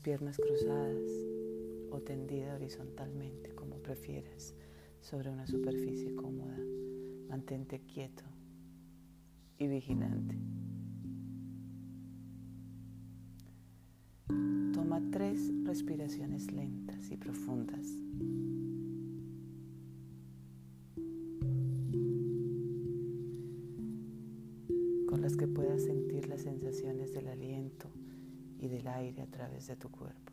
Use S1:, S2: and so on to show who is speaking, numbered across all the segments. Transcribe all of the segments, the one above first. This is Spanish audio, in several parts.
S1: piernas cruzadas o tendida horizontalmente, como prefieras, sobre una superficie cómoda. Mantente quieto y vigilante. Toma tres respiraciones lentas y profundas. De tu cuerpo.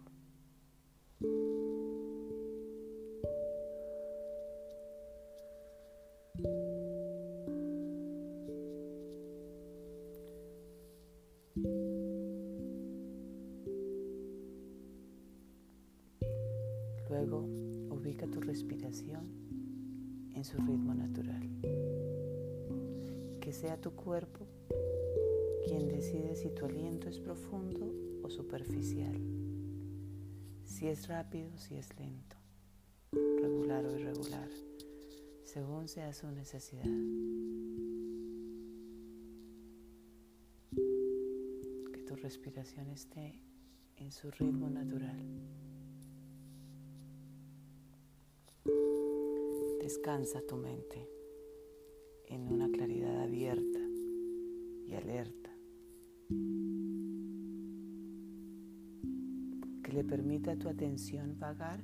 S1: Luego ubica tu respiración en su ritmo natural. Que sea tu cuerpo quien decide si tu aliento es profundo superficial, si es rápido si es lento, regular o irregular, según sea su necesidad. Que tu respiración esté en su ritmo natural. Descansa tu mente en una claridad abierta y alerta le permita a tu atención vagar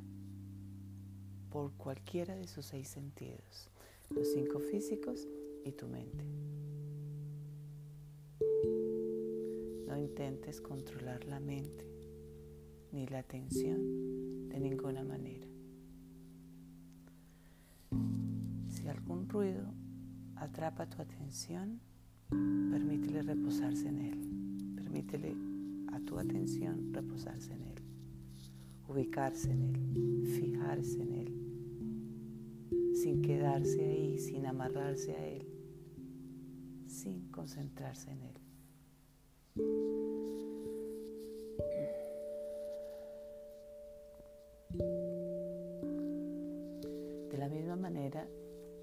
S1: por cualquiera de sus seis sentidos, los cinco físicos y tu mente. No intentes controlar la mente ni la atención de ninguna manera. Si algún ruido atrapa tu atención, permítele reposarse en él. Permítele a tu atención reposarse en él, ubicarse en él, fijarse en él, sin quedarse ahí, sin amarrarse a él, sin concentrarse en él. De la misma manera,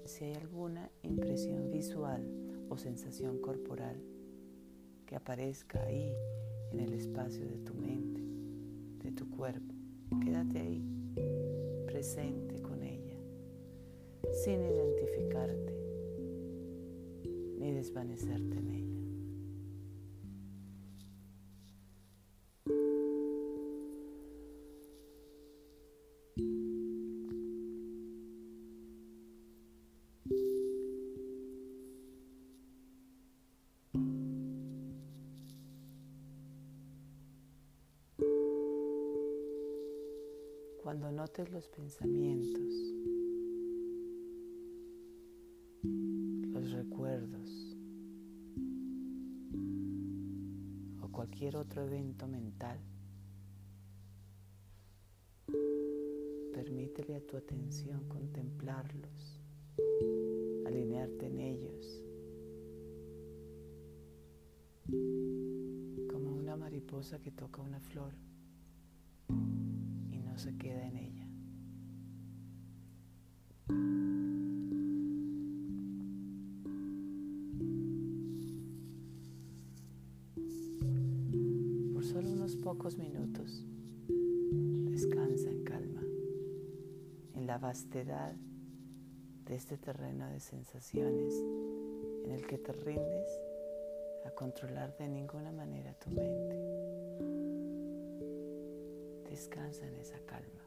S1: si hay alguna impresión visual o sensación corporal que aparezca ahí en el espacio de tu mente, de tu cuerpo, quédate ahí, presente con ella, sin identificarte ni desvanecerte en ella. Cuando notes los pensamientos, los recuerdos o cualquier otro evento mental, permítele a tu atención contemplarlos, alinearte en ellos, como una mariposa que toca una flor se queda en ella. Por solo unos pocos minutos, descansa en calma, en la vastedad de este terreno de sensaciones en el que te rindes a controlar de ninguna manera tu mente descansa en esa calma.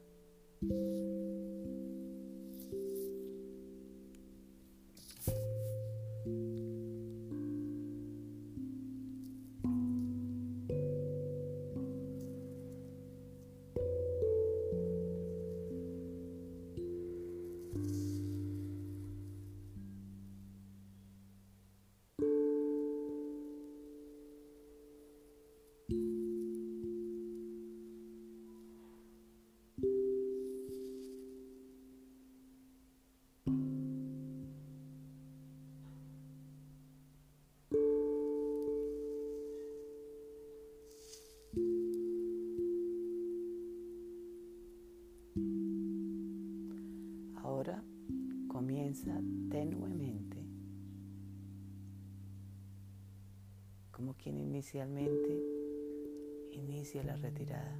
S1: Inicialmente inicia la retirada.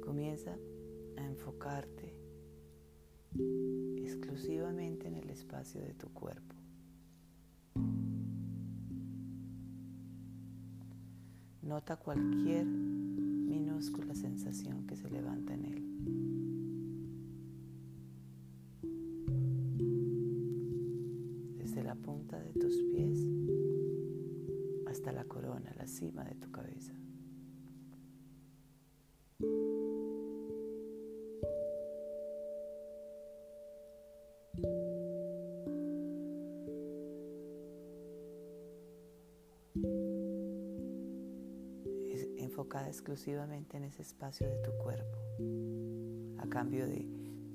S1: Comienza a enfocarte exclusivamente en el espacio de tu cuerpo. Nota cualquier minúscula sensación que se levanta en él. Desde la punta de tus pies la corona, la cima de tu cabeza. enfocada exclusivamente en ese espacio de tu cuerpo, a cambio de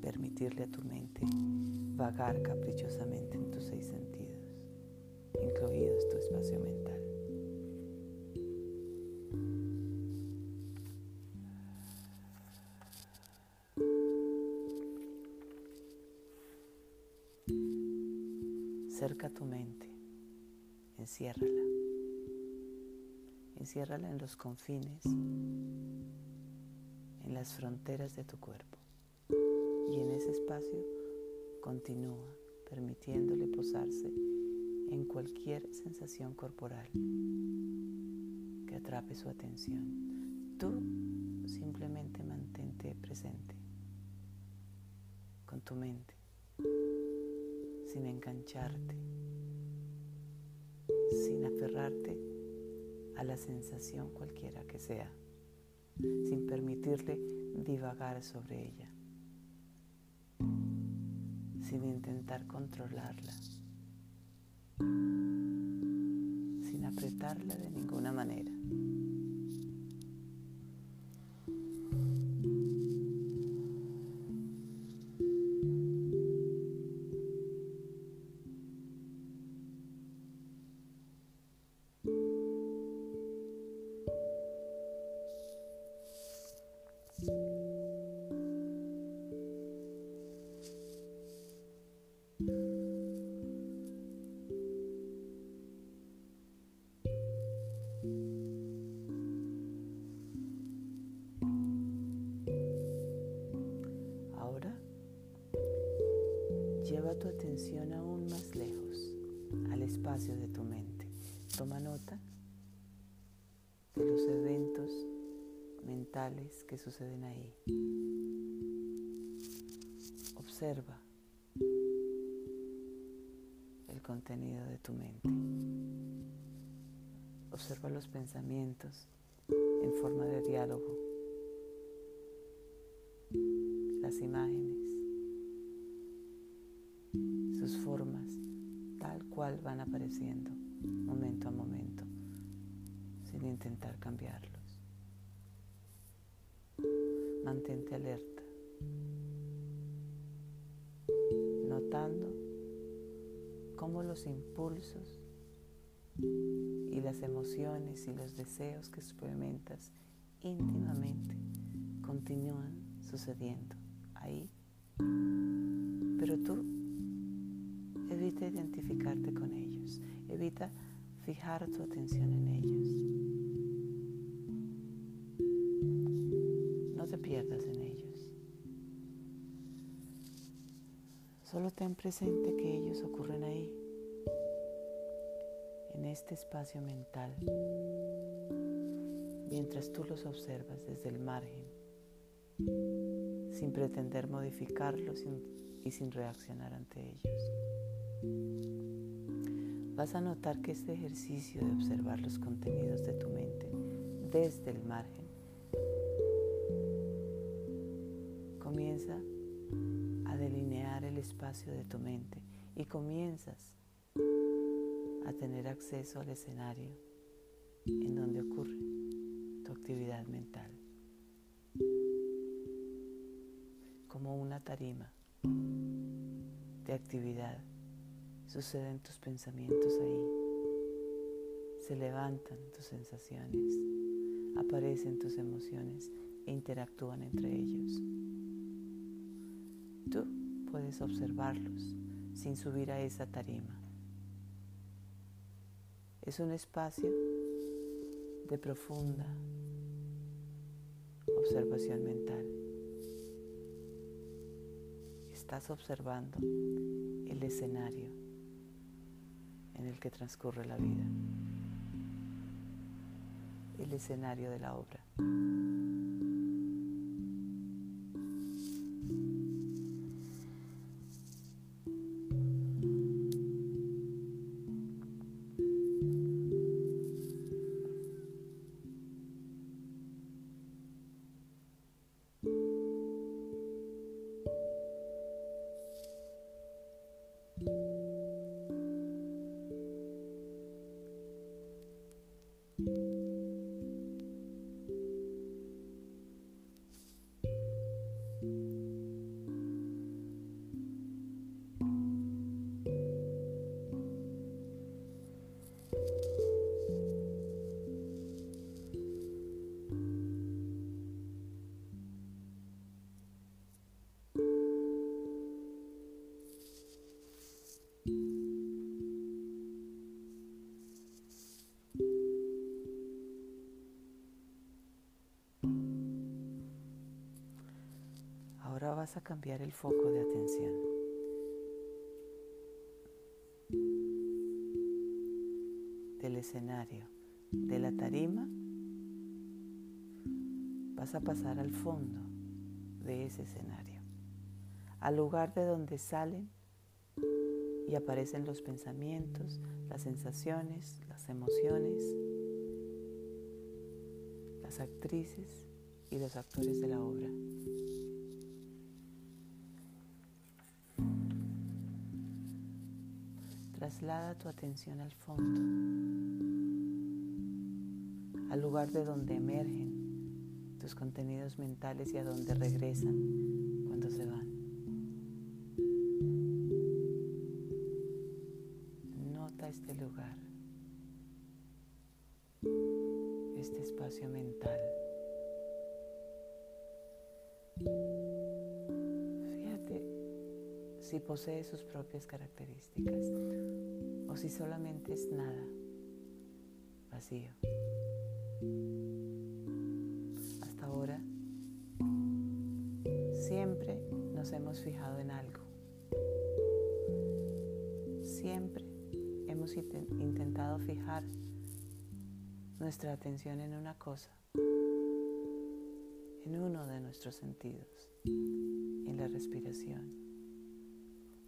S1: permitirle a tu mente vagar caprichosamente en tus seis sentidos, incluidos tu espacio mental. Tu mente, enciérrala. Enciérrala en los confines, en las fronteras de tu cuerpo. Y en ese espacio continúa permitiéndole posarse en cualquier sensación corporal que atrape su atención. Tú simplemente mantente presente con tu mente, sin engancharte, sin aferrarte a la sensación cualquiera que sea, sin permitirle divagar sobre ella, sin intentar controlarla, sin apretarla de ninguna manera. Tu atención aún más lejos, al espacio de tu mente. Toma nota de los eventos mentales que suceden ahí. Observa el contenido de tu mente. Observa los pensamientos en forma de diálogo, las imágenes tal cual van apareciendo momento a momento, sin intentar cambiarlos. Mantente alerta, notando cómo los impulsos y las emociones y los deseos que experimentas íntimamente continúan sucediendo ahí. Pero tú Evita identificarte con ellos. Evita fijar tu atención en ellos. No te pierdas en ellos. Solo ten presente que ellos ocurren ahí, en este espacio mental, mientras tú los observas desde el margen, sin pretender modificarlos y sin reaccionar ante ellos. Vas a notar que este ejercicio de observar los contenidos de tu mente desde el margen comienza a delinear el espacio de tu mente y comienzas a tener acceso al escenario en donde ocurre tu actividad mental como una tarima de actividad Suceden tus pensamientos ahí. Se levantan tus sensaciones. Aparecen tus emociones e interactúan entre ellos. Tú puedes observarlos sin subir a esa tarima. Es un espacio de profunda observación mental. Estás observando el escenario en el que transcurre la vida, el escenario de la obra. A cambiar el foco de atención. Del escenario, de la tarima, vas a pasar al fondo de ese escenario, al lugar de donde salen y aparecen los pensamientos, las sensaciones, las emociones, las actrices y los actores de la obra. Traslada tu atención al fondo, al lugar de donde emergen tus contenidos mentales y a donde regresan si posee sus propias características o si solamente es nada, vacío. Hasta ahora siempre nos hemos fijado en algo. Siempre hemos intentado fijar nuestra atención en una cosa, en uno de nuestros sentidos, en la respiración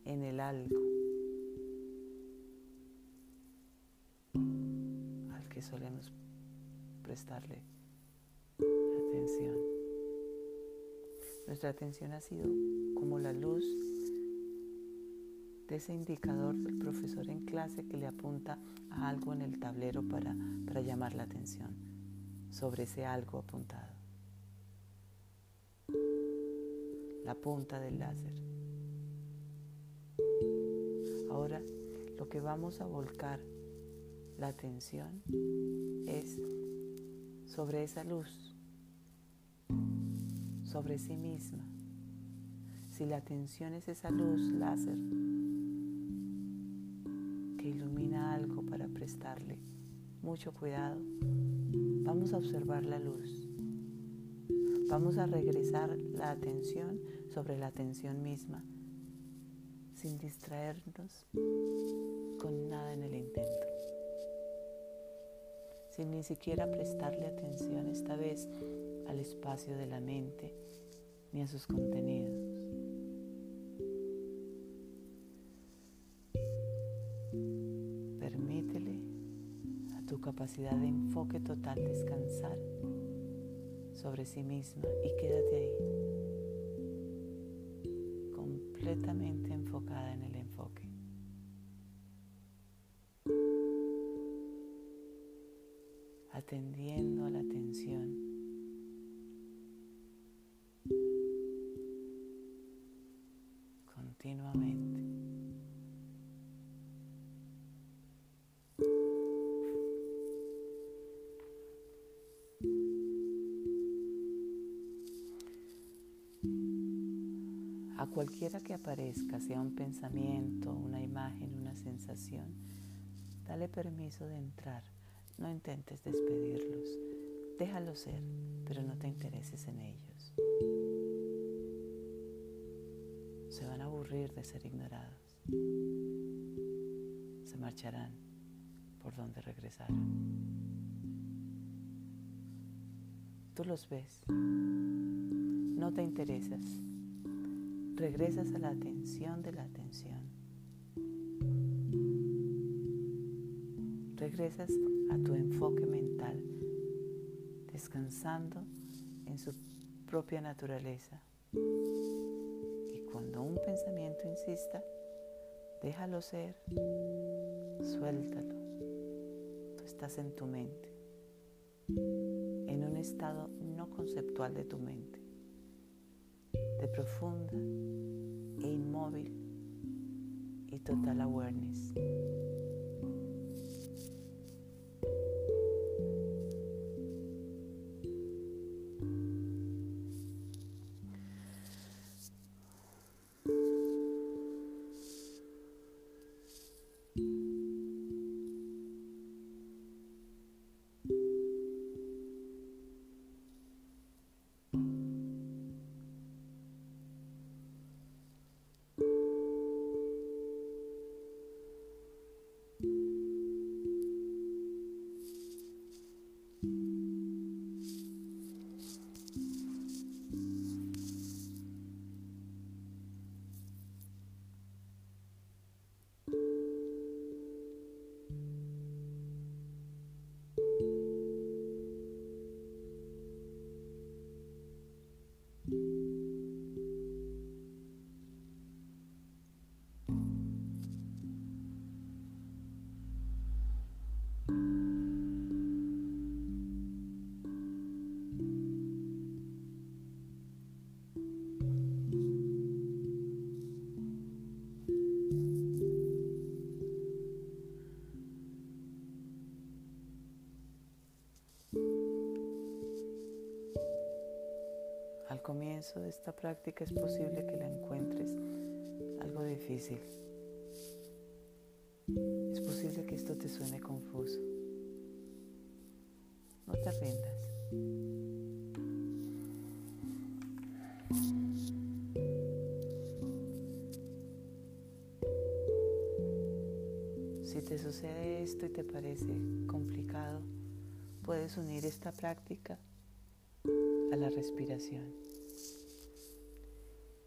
S1: en el algo al que solemos prestarle atención. Nuestra atención ha sido como la luz de ese indicador del profesor en clase que le apunta a algo en el tablero para, para llamar la atención sobre ese algo apuntado. La punta del láser. Ahora lo que vamos a volcar la atención es sobre esa luz, sobre sí misma. Si la atención es esa luz láser que ilumina algo para prestarle mucho cuidado, vamos a observar la luz. Vamos a regresar la atención sobre la atención misma sin distraernos con nada en el intento, sin ni siquiera prestarle atención esta vez al espacio de la mente ni a sus contenidos. Permítele a tu capacidad de enfoque total descansar sobre sí misma y quédate ahí completamente enfocada en el enfoque. Atendiendo cualquiera que aparezca, sea un pensamiento, una imagen, una sensación, dale permiso de entrar. No intentes despedirlos. Déjalos ser, pero no te intereses en ellos. Se van a aburrir de ser ignorados. Se marcharán por donde regresaron. Tú los ves. No te interesas. Regresas a la atención de la atención. Regresas a tu enfoque mental, descansando en su propia naturaleza. Y cuando un pensamiento insista, déjalo ser, suéltalo. Tú estás en tu mente, en un estado no conceptual de tu mente, de profunda e inmóvil y total awareness. Comienzo de esta práctica es posible que la encuentres algo difícil. Es posible que esto te suene confuso. No te rindas. Si te sucede esto y te parece complicado, puedes unir esta práctica a la respiración.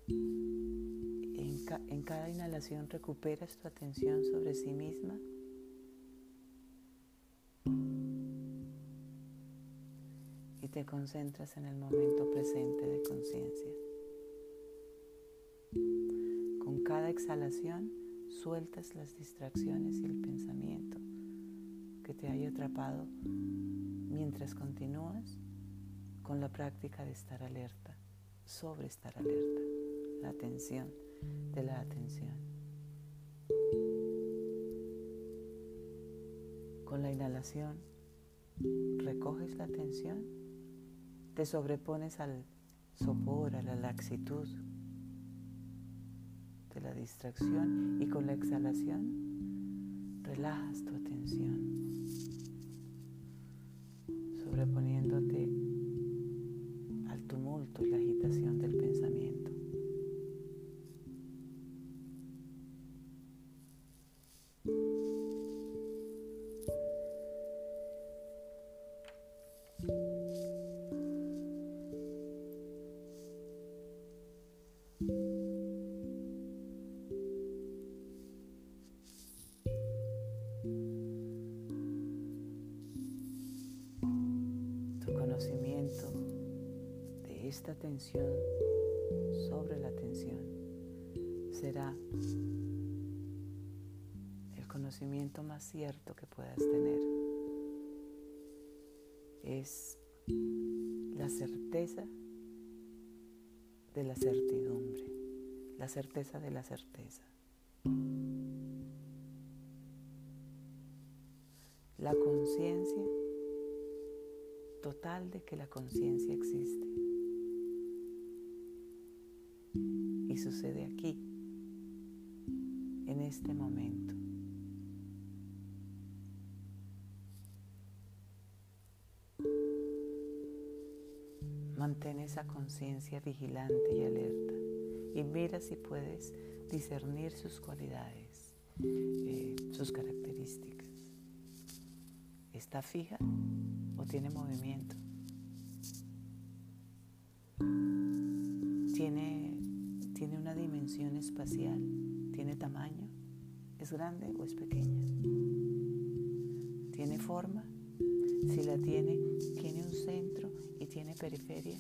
S1: En, cada inhalación recuperas tu atención sobre sí misma. Y te concentras en el momento presente de conciencia. Con cada exhalación sueltas las distracciones y el pensamiento que te haya atrapado mientras continúas con la práctica de estar alerta, sobre estar alerta la atención de la atención. Con la inhalación recoges la atención, te sobrepones al sopor, a la laxitud de la distracción y con la exhalación relajas tu atención, sobreponiéndote esta sobre la atención será el conocimiento más cierto que puedas tener. Es la certeza de la certidumbre, la certeza de la certeza. La conciencia total de que la conciencia existe. Sucede aquí, en este momento. Mantén esa conciencia vigilante y alerta y mira si puedes discernir sus cualidades, eh, sus características. ¿Está fija o tiene movimiento? Dimensión espacial? ¿Tiene tamaño? ¿Es grande o es pequeña? ¿Tiene forma? Si la tiene, ¿tiene un centro y tiene periferia?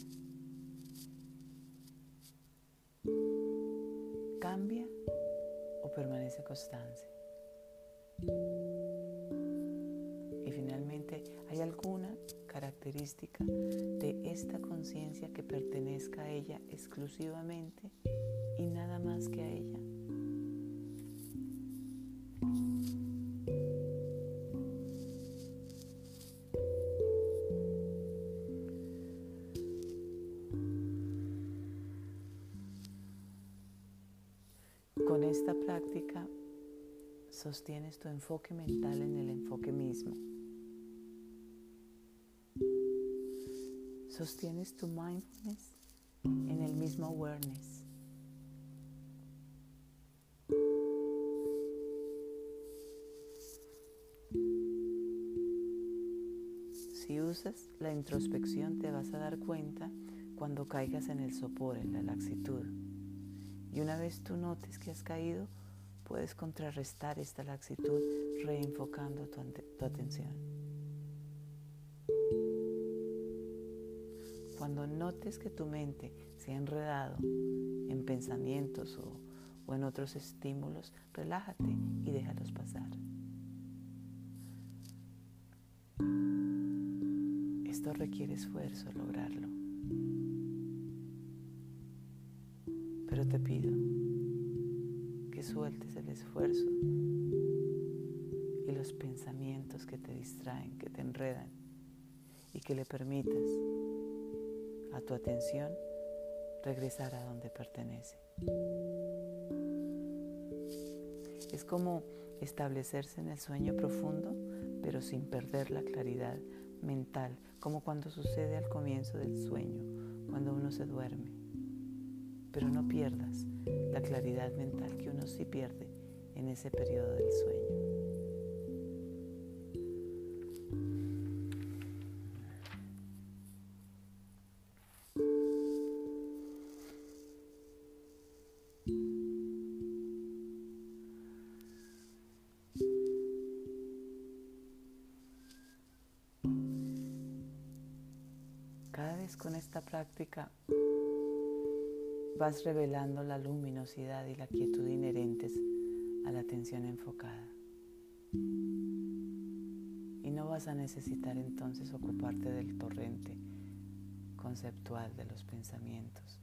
S1: ¿Cambia o permanece constante? Y finalmente, ¿hay alguna de esta conciencia que pertenezca a ella exclusivamente y nada más que a ella? Con esta práctica sostienes tu enfoque mental en el enfoque mismo. Sostienes tu mindfulness en el mismo awareness. Si usas la introspección te vas a dar cuenta cuando caigas en el sopor, en la laxitud. Y una vez tú notes que has caído, puedes contrarrestar esta laxitud reenfocando tu, tu atención. Cuando notes que tu mente se ha enredado en pensamientos o, en otros estímulos, relájate y déjalos pasar. Esto requiere esfuerzo lograrlo. Pero te pido que sueltes el esfuerzo y los pensamientos que te distraen, que te enredan y que le permitas a tu atención regresar a donde pertenece. Es como establecerse en el sueño profundo, pero sin perder la claridad mental, como cuando sucede al comienzo del sueño, cuando uno se duerme. Pero no pierdas la claridad mental que uno sí pierde en ese periodo del sueño. Con esta práctica vas revelando la luminosidad y la quietud inherentes a la atención enfocada. Y no vas a necesitar entonces ocuparte del torrente conceptual de los pensamientos,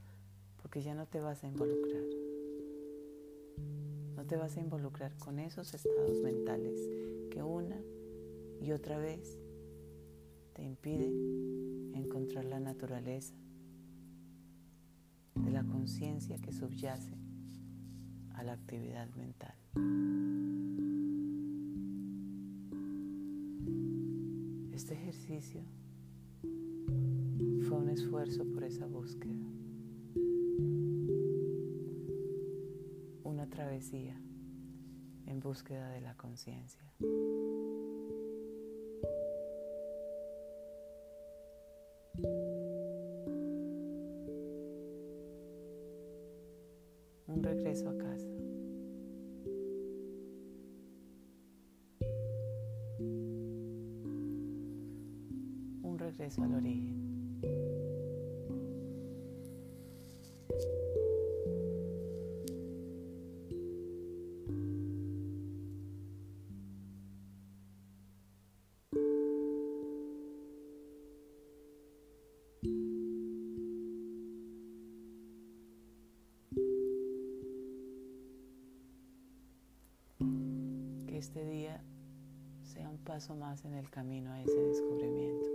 S1: porque ya no te vas a involucrar. No te vas a involucrar con esos estados mentales que una y otra vez te impiden encontrar la naturaleza de la conciencia que subyace a la actividad mental. Este ejercicio fue un esfuerzo por esa búsqueda, una travesía en búsqueda de la conciencia. Origen. Que este día sea un paso más en el camino a ese descubrimiento.